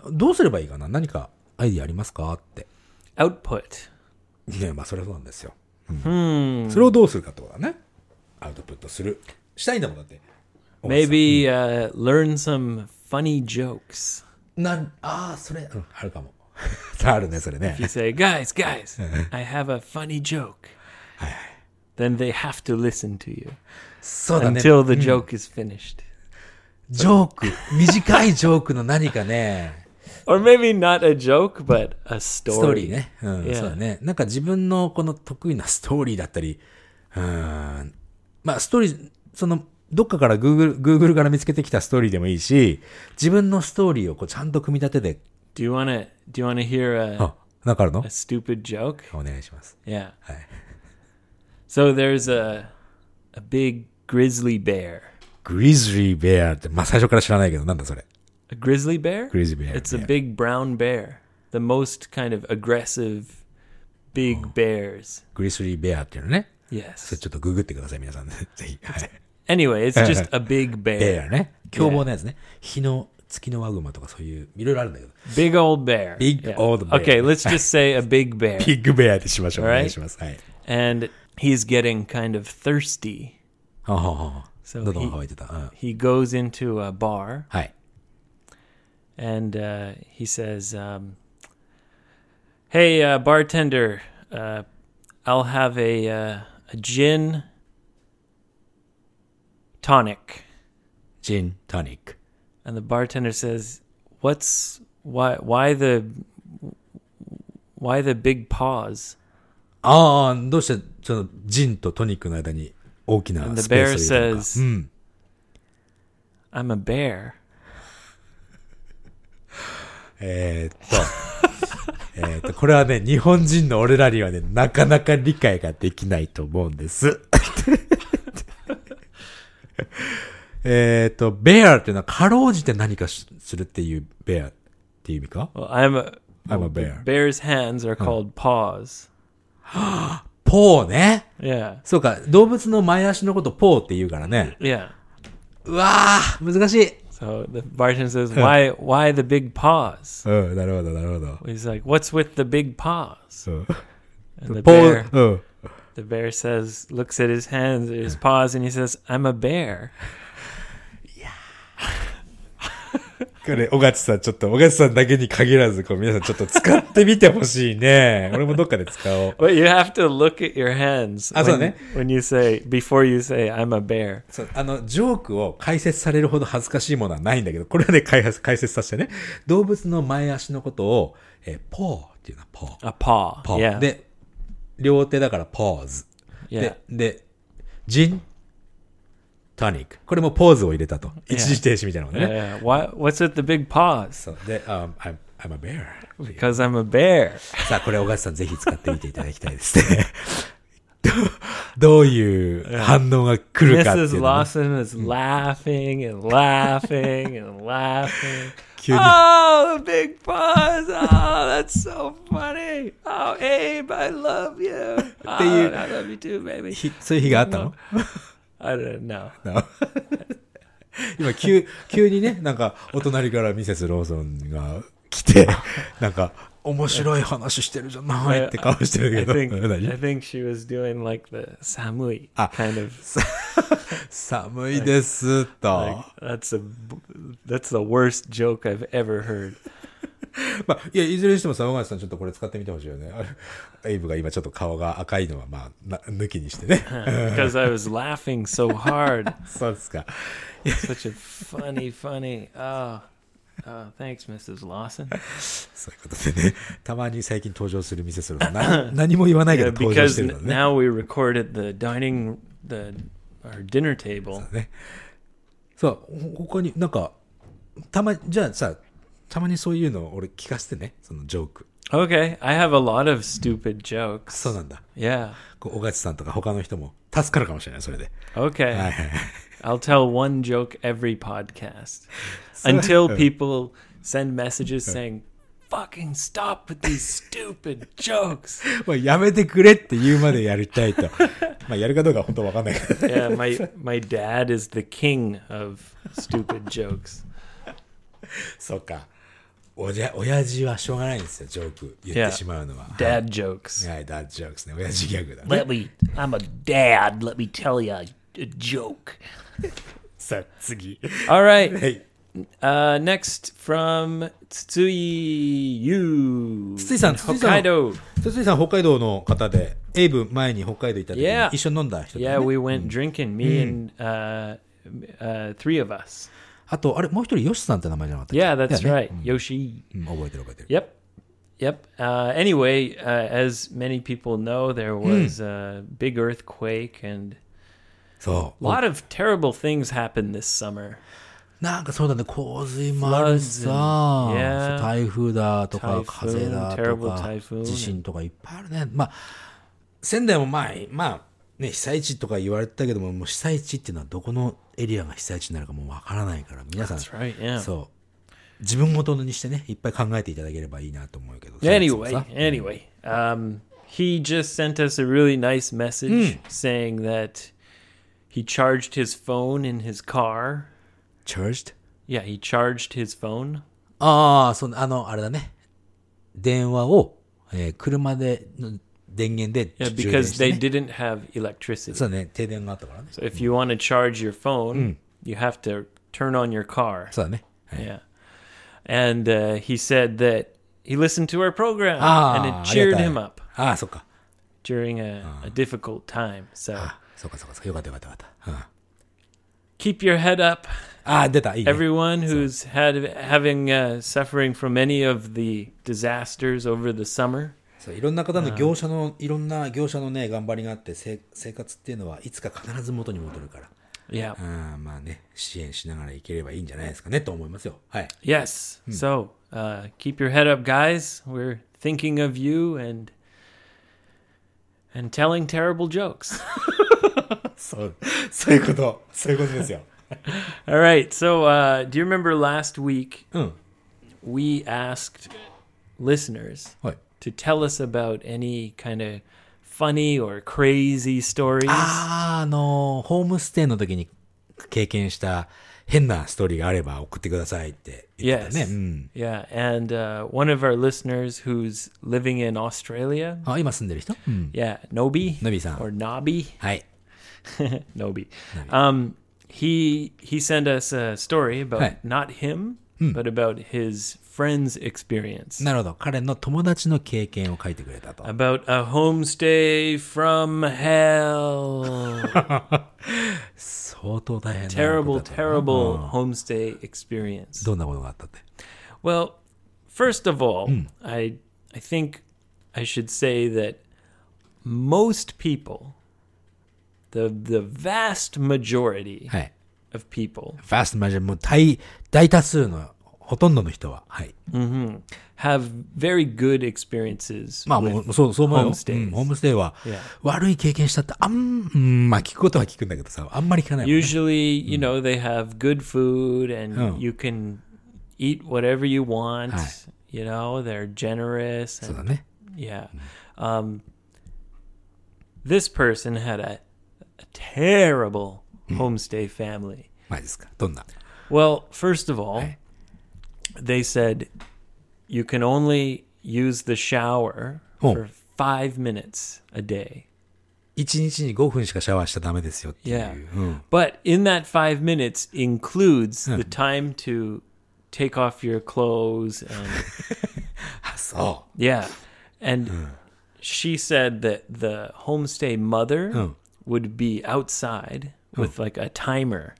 思う。どうすればいいかな？何かアイディアありますか？って。Output. ねまあそれはそうなんですよ。Hmm. それをどうするかってことだね。アウトプットする。したいんだもんだって。Maybe uh, learn some funny jokes. なん、ああ、それ、うん、あるかも。あるね、それね If。you say, guys, guys, I have a funny joke, then they have to listen to you そうだね。until the joke is finished. ジョーク。短いジョークの何かね。Or maybe not a joke, but a ストーリー story. ね。うん、Yeah. そうだね。なんか自分のこの得意なストーリーだったり、うん、まあストーリー、その、どっかから Google、Google から見つけてきたストーリーでもいいし、自分のストーリーをこうちゃんと組み立てて、Do you want to do you want to hear a, あ、なんかあるの a stupid joke? お願いします。 Yeah. はい。 So there's a a big grizzly bear. グリズリーベアって、まあ最初から知らないけど、なんだそれ。 A grizzly bear? Grizzly bear, It's a yeah. big brown bear. The most kind of aggressive big bears. グリズリーベアっていうのね。それ Yes. ちょっとググってください、皆さんね。ぜひ。はい。 Anyway, it's just <laughs> a big ベ bear. アね。凶暴なやつね。日の、 月のワグマとかそういう、いろいろあるんだけど。 Big old bear. Big old bear. Okay, let's just say a big bear. <laughs> ビッグベアでしましょう。お Alright. 願いします。はい。 And he's getting kind of thirsty. はあはあはあ So 喉が he- 渇いてた。うん。 He goes into a bar はい。 and uh, he says, um, "Hey, uh, bartender, uh, I'll have a uh, a gin tonic." ジン、トニック。 And the bartender says, "What's why why the why the big pause?" ああ、どうして、その、ジンとトニックの間に大きな And the スペー bear スを入れたのか says- うん。 I'm a bear. えーっと、えーっと、これはね、日本人の俺らにはね、なかなか理解ができないと思うんです。 えーっと、ベアっていうのは、かろうじて何かしするっていうベアっていう意味か Well, I'm a I'm a well, bear. Bear's hands are called paws. <gasps> ポーね。 Yeah. そうか、動物の前足のことポーって言うからね。 Yeah. うわー、難しい。 So the bartender says, "Why why the big paws?" <laughs> うん、なるほど、なるほど。 He's like, "What's with the big paws?" うん And the <laughs> ポ bear ー、うん。 the bear says looks at his hands, his paws and he says, "I'm a bear." <laughs> これ、小勝さん、ちょっと、小勝さんだけに限らず、こう、皆さんちょっと使ってみてほしいね。<laughs> 俺もどっかで使おう。But you have to look at your hands Ah, so when, ne? when you say before you say I'm a bear. そう、あの、ジョークを解説されるほど恥ずかしいものはないんだけど、これはね、解説、解説させてね。動物の前足のことを、えーポーっていうのは、ポー。Paw. ポー。Yeah. で、両手だから、ポーズ。で、で、ジン、トニック。これもポーズを入れたと。一時停止みたいなもんね。yeah. Why, what's with the big う。で、um, I'm, I'm a bear. Because I'm a bear. さあ、これ、小勝さんぜひ使ってみていただきたいですね。どどういう反応が来るかっていう Mrs. のね Lawson is laughing and laughing and laughing. 急に Oh, the big paws. Oh, that's so funny. Oh, Abe, I love you. Oh, you- I love you too, baby. ひそういう日があったの I don't know. 今、急、急にね、なんか、お隣からミセスローソンが来て、なんか、面白い話してるじゃないって顔してる I けど、think, 何 I think she was doing like the samui Ah. kind of. 寒いです、と。Like, that's a that's the worst joke I've ever heard. <laughs> まあ、いや、いずれにしてもさ、小川さんちょっとこれ使ってみてほしいよね。エイブが今ちょっと顔が赤いのは、まあ、な抜きにしてね。<laughs> because I was laughing so hard. <laughs> そうですか。Such a funny, funny. Oh, oh, thanks, Mrs. Lawson. そういうことでね、たまに最近登場するミセスローソン、な何も言わないけど登場してるのね。now we recorded the dining the our dinner table. ね。そう、ほ他になんか、たま、じゃあさ、たまにそういうの俺聞かせてね、そのジョーク。Okay, I have a lot of stupid jokes. そうなんだ。Yeah. こう小勝さんとか他の人も助かるかもしれない、それで。Okay. はいはいはい。I'll tell one joke every podcast until people send messages saying, "Fucking stop with these stupid jokes." まあ、やめてくれって言うまでやりたいと。まあ、やるかどうかは本当わかんないけど。Yeah, my my dad is the king of stupid jokes. そうか。おじゃ、親父はしょうがないんですよ、ジョーク言ってしまうのは。Dad jokes. はい、ダッジョークですね。親父ギャグだね。Let me, I'm a dad. Let me tell you a, a joke. さあ、次。All right. はい。Uh, next from Tsui Yu. 筒井さん、筒井さん Hokkaido. 筒井さん、北海道の方で、エイブ前に北海道行った時に Yeah. 一緒に飲んだ人だ Yeah, よね we went drinking. Me and uh, uh, three of us. あと、あれ、もう一人、ヨシさんって名前じゃなかったっけ Yeah, that's だよね right. Yoshi. うん覚えてる覚えてる。Yep. Yep. Uh, anyway, uh, as many people know, there was a big earthquake and そう。a lot of terrible things happened this summer. なんかそうだね、洪水もあるし Floods さ、and- yeah. そう台風だとか、Typhoon, 風だと terrible か typhoon.、地震とかいっぱいあるね。まあ、仙台もまあ、まあ、ね、被災地とか言われてたけども、もう被災地っていうのはどこのエリアが被災地になるかもうわからないから、皆さん、right. Yeah. そう、自分ごとにしてね、いっぱい考えていただければいいなと思うけど。Anyway, anyway, um, he just sent us a really nice message saying that he charged his phone in his car. charged? Yeah, he charged his phone. ああ、その、あの、あれだね。電話を、えー車で、の 電源で Yeah, 充電 because して they ね、 didn't have electricity. そうだね、停電があったからね。 So if you want to charge your phone, you have to turn on your car. そうだね。はい Yeah. And uh, he said that he listened to our program Ah, and it ありが cheered たい him up ああ、そっか。 during a, a difficult time. So あそうかそうかそうか。よかったよかったよかった。うん、 keep your head up, ああ、出た。いいね。 everyone who's had having uh, suffering from any of the disasters over the summer. そういろんな方の業者の、いろんな業者のね、頑張りがあって、せ生活っていうのはいつか必ず元に戻るから。Yeah. ああまあね、支援しながらいければいいんじゃないですかね、と思いますよ。はい。Yes. So uh, keep your head up, guys. We're thinking of you and and telling terrible jokes. そう、そういうこと。そういうことですよ。All right. So uh, do you remember last week うん。we asked listeners はい。to tell us about any kind of funny or crazy stories? ああ、あの、ホームステイの時に経験した変なストーリーがあれば送ってくださいって言ってた Yes. ね。うん。 Yeah, and uh, one of our listeners who's living in Australia, あ、今住んでる人うん。 yeah, Nobi Nobi-san. or Nobby, はい。 Nobi. <laughs> Um, he he sent us a story about Hey. not him, but about his friend's experience なるほど。彼の友達の経験を書いてくれたと。 about a homestay from hell. <laughs> 相当大変な terrible, ことだったな terrible うん homestay experience. どんなことがあったって。 Well, first of all, I I think I should say that most people, the the vast majority はい。 of people, ファーストマジョもう大、大多数の、 ほとんどの人は、はい。have very good experiences. まあもう、そう、そう思うよ。うんホームステイは Yeah.、悪い経験したって、あん、うん、まあ聞くことは聞くんだけどさ、あんまり聞かないもんね。Usually, you know, they have good food and Oh. you can eat whatever you want. Hi. You know, they're generous そうだ and ね。Yeah. Um, this person had a, a terrible homestay family. マジですか。どんな Well, first of all, Hey. they said you can only use the shower Oh. for five minutes a day. 一日に5分しかシャワーしちゃダメですよっていう。 Yeah. うん。 But in that five minutes includes the time to take off your clothes and <laughs> あ、そ yeah. And she said that the homestay mother Oh. would be outside with like a timer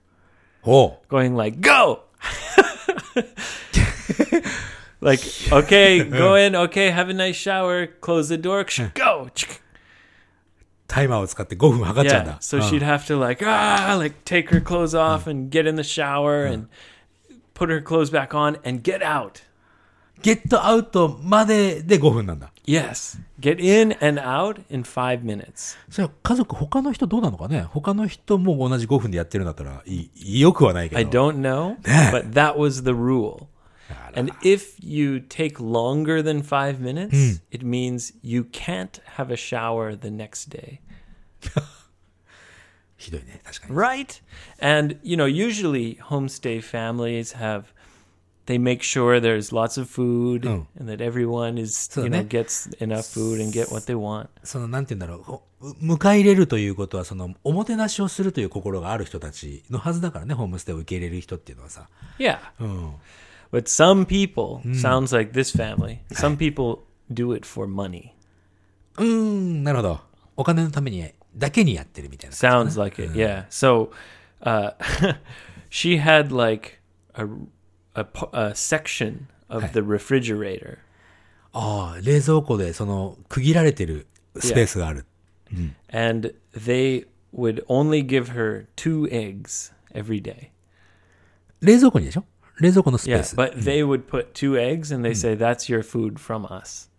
う。おう。 going like go <laughs> like <laughs> okay go in okay have a nice shower close the door go タイマーを使って5分測っちゃうん Yeah. だ。 So うん she'd have to like ah like take her clothes off and get in the shower and put her clothes back on and get out. ゲットアウトまでで5分なんだ。 Yes. Get in and out in 5 minutes. それは家族他の人どうなのかね他の人も同じ5分でやってるんだったらいい、よくはないけど。 I don't know, Yeah. but that was the rule. And if you take longer than 5 minutes, it means you can't have a shower the next day. Right? And, you know, usually homestay families have they make sure there's lots of food Oh. and that everyone is, you know, gets enough food and get what they want. その、なんて言うんだろうほ。迎え入れるということは、その、おもてなしをするという心がある人たちのはずだからね、ホームステイを受け入れる人っていうのはさ。Yeah. うん。But some people, sounds like this family, some people do it for money. うーん、なるほど。お金のために、だけにやってるみたいな。 Sounds like it, yeah. So uh, <laughs> she had like a, a, p- a section of the refrigerator. ああ、冷蔵庫で、その、区切られてるスペースがある。 and they would only give her two eggs every day. 冷蔵庫にでしょ 冷蔵庫のスペ Yeah, ース。 but they would put two eggs and they say that's your food from us.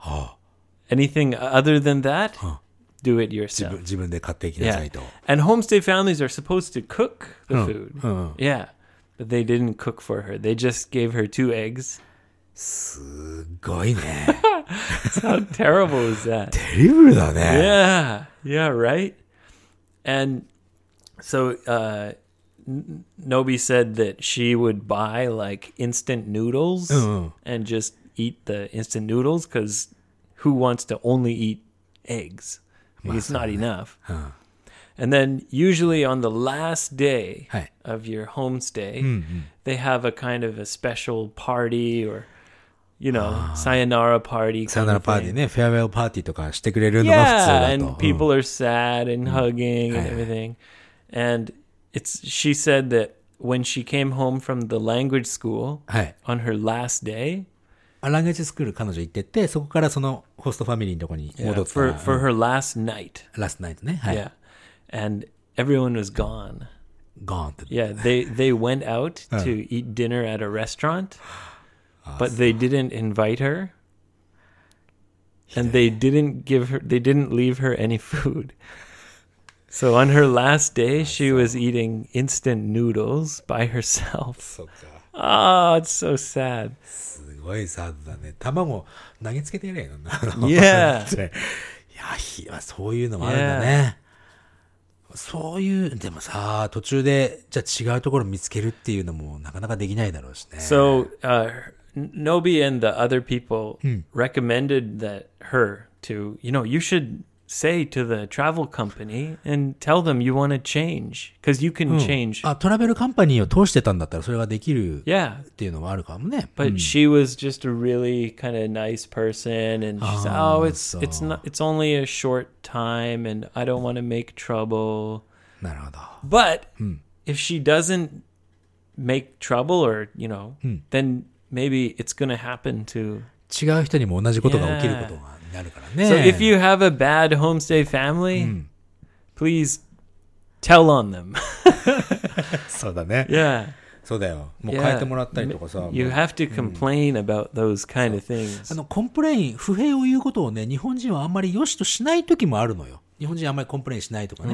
<gasps> Anything other than that, do it 自 yourself. 分自分で買っていきなさ Yeah. いと。 And homestay families are supposed to cook the Oh, food. oh. Yeah. But they didn't cook for her. They just gave her two eggs. すごいね。 How <laughs> terrible is that? テリブルだね。 Yeah, yeah, right. And so uh, N- Nobi said that she would buy like instant noodles oh. and just eat the instant noodles because who wants to only eat eggs? Like, it's not enough. And then usually on the last day of your homestay, mm-hmm. they have a kind of a special party or you know, ah. sayonara party. Sayonara party ね、フェアウェルパーティーとかしてくれるのが普通だと。Yeah, and people are sad and mm. hugging and everything. And it's she said that when she came home from the language school はい。 on her last day, あランゲージスクール彼女行ってって、そこからそのホストファミリーのとこに yeah, 戻った for ら。 for her last night, ラストナイトね。はい。 yeah, and everyone was gone. ゴーンって。 Yeah, they they went out to eat dinner at a restaurant, but they didn't invite her. And they didn't give her they didn't leave her any food. So on her last day, she was eating instant noodles by herself. そっか。Oh, it's so sad. すごいサードだね。卵投げつけてやれよ。な Yeah. いや、ひそういうのもあるんだね。そういう、でもさ、途中で、じゃあ違うところ見つけるっていうのもなかなかできないだろうしね。So uh, Nobi and the other people recommended that her to, you know, you should say to the travel company and tell them you want to change because you can change. あ、トラベルカンパニーを通してたんだったらそれができる yeah. っていうのもあるかもね。 But she was just a really kind of nice person, and she said, Oh, "Oh, it's it's so- not it's only a short time, and I don't want to make trouble." なるほど。 But if she doesn't make trouble, or you know, then maybe it's going to happen to 違う人にも同じことが起きることに なるからね。そうだね。そうだよ。もう変えてもらったりとかさ。You have to complain、about those kind of things. complain、不平を言うことをね、日本人はあんまり良しとしない時もあるのよ。日本人はあんまり complain しないとかね。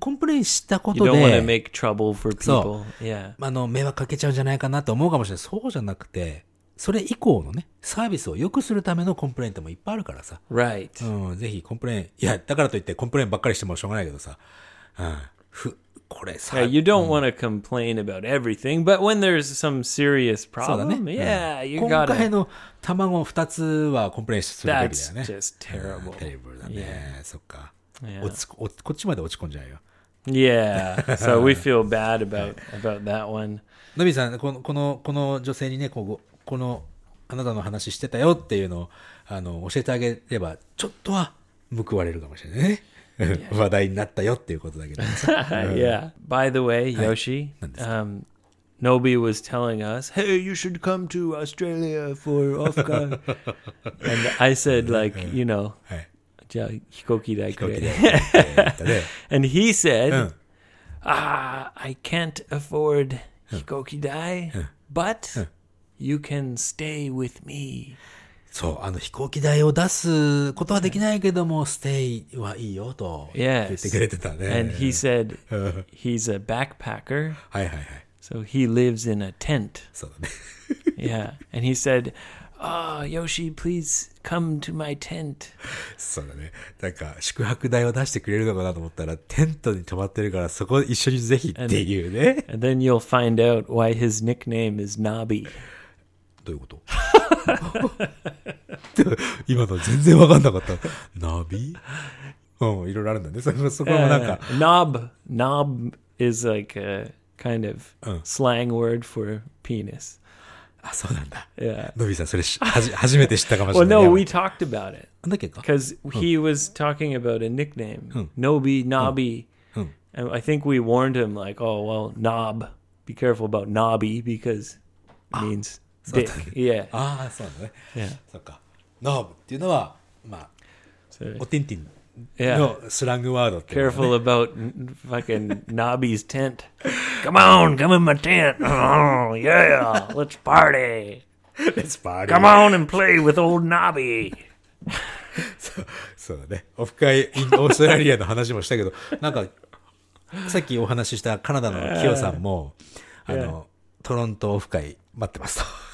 complain したことで。You don't want to make trouble for people. そ。あの、迷惑かけちゃうんじゃないかなと思うかもしれない。そうじゃなくて。それ以降のね、サービスを良くするための complaint もいっぱいあるからさ。Right. うん、ぜひ complain、いや、だからといって complain ばっかりしてもしょうがないけどさ。うん、ふ、これさ、Yeah, you don't want to complain about everything, but when there's some serious そうだね。problem, yeah, うん you 今回 gotta. の卵2つは complain するべきだ That's よね。just terrible. terrible だね。そっか。Yeah. 落ちこ落こっちまで落ち込んじゃうよ。Yeah. So we <laughs> feel bad about about that one. のびさん、この、この、この女性にね、こうこの、あなたの話してたよっていうのを、あの、教えてあげれば、ちょっとは報われるかもしれないね。話題になったよっていうことだけど。yeah. By the way, Yoshi, um, Nobi was telling us, "Hey, you should come to Australia for Ofcon," and I said, like, you know, はい。じゃあ飛行機代くれ。And he said, うん。Ah, I can't afford hikoki dai, but you can stay with me. そう、あの飛行機代を出すことはできないけども、ステイはいいよと言 Yes. ってくれてたね。 And he said <laughs> he's a backpacker, はいはいはい。 so he lives in a tent. そうだね。 Yeah. <laughs> And he said, Ah, Yoshi, please come to my tent. <laughs> そうだね。なんか、宿泊代を出してくれるのかなと思ったら、テントに泊まってるから、そこ一緒にぜひっていうね。 And then you'll find out why his nickname is Nobby. どういうこと今の全然わかんなかった。ナビうん、いろいろあるんだね。そこそこもなんか、Uh, knob. Knob is like a kind of Uh. slang word for penis. あ、そうなんだ。Yeah. ノビーさん、それしはじ初めて知ったかもし Well, れない。no, we talked about it なんだっけか because he was talking about a nickname, Nobi, Nobby, Hmm. and I think we warned him like, "Oh, well, knob. Be careful about knobby because it means dick." Yeah. ああ、そうなんだね。Yeah. そっか。ノーブっていうのは、まあ、おてんてん.のスラングワードっていうの Careful about fucking Nobby's tent. Come on, come in my tent. Oh, yeah. Let's party. レスパーリー Come on and play with old Nobby. そうだね。オフ会、インオーストラリアの話もしたけど、なんか、さっきお話ししたカナダのキヨさんも、あの、トロントオフ会待ってますと。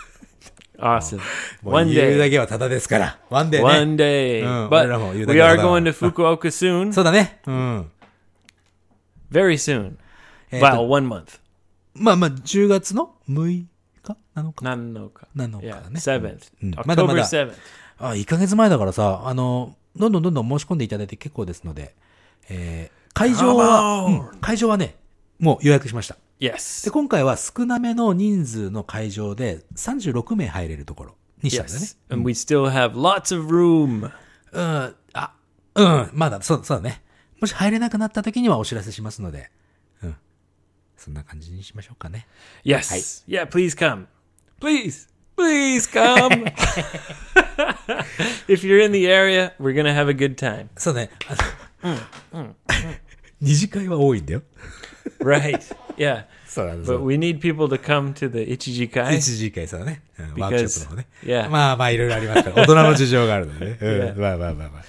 Awesome. One 言うだ day. けはただですから。ワンデーね。One day. Uh, but 俺らも言うだ we け are going to Fukuoka soon. そうだね。うん。Very soon. えーと Well, one month. まあまあ、10月の6日？なのか。7. ね。7th. うんまだま October だ 7th. あ、1ヶ月前だからさ、あの、どんどんどんどん申し込んでいただいて結構ですので、えー、会場は、うん会場はね、もう予約しました。で、Yes. 今回は少なめの人数の会場で36名入れるところにしたんだね。Yes. And we still have lots of room. うん、あ、うん、まだ、そう、そうだね。もし入れなくなった時にはお知らせしますので、うん。そんな感じにしましょうかね。Yes. Yeah, please come. Please. Please come. if you're in the area, we're to have a good time. そうね。あの二次会は多いんだよ。Right. yeah. そうなんです。But we need people to come to the 一時会。一時会さね。ワークショップのね。まあまあいろいろありますから。大人の事情があるのでね。<laughs> うん。まあまあまあまあ。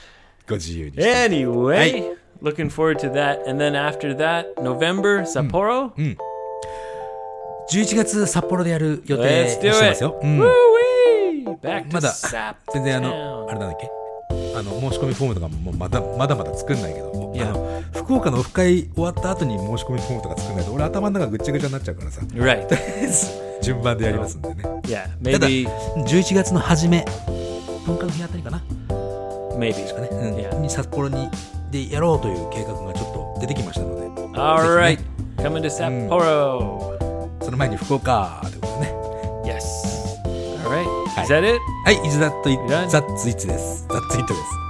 ご自由に。Anyway, looking forward to that. And then after that, November, Sapporo? うん。十一月札幌でやる予定してますよ。うん。まだ全然あのあれだっけ？あの申し込みフォームとかもまだまだまだ作らないけど。いや福岡のオフ会終わった後に申し込みフォームとか作んないと、俺頭の中ぐっちゃぐちゃになっちゃうからさ、Right. 順番でやりますんでね。Yeah. ただ、Maybe. 11月の初め、10日の日あたりかな、Maybe. かね、うん Yeah. に札幌にでやろうという計画がちょっと出てきましたので、All ぜ right. ひね Coming to Sapporo. その前に福岡ということでね。Yes. All right. Hi. Is that it? はい、イズダットイ done? ザッツイッツです。ザッツイットです。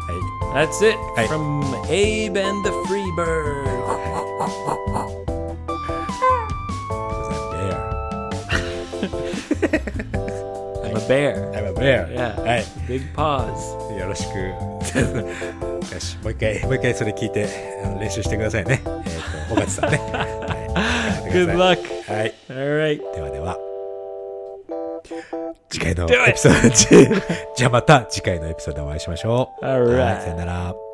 は That's it Hi. from Abe and the Freebird. <laughs> い。Bear. I'm a bear. I'm a bear. Yeah. はい。 Big paws. <laughs> よろしく。よし、もう一回、もう一回それ聞いて、あの練習してくださいね。えっ、と、岡地さんね。はい。 Good 頑張って luck. くださ<laughs> いはい。 All right. ではでは。 次回の.エピソード、じゃあまた次回のエピソードでお会いしましょう。さよなら。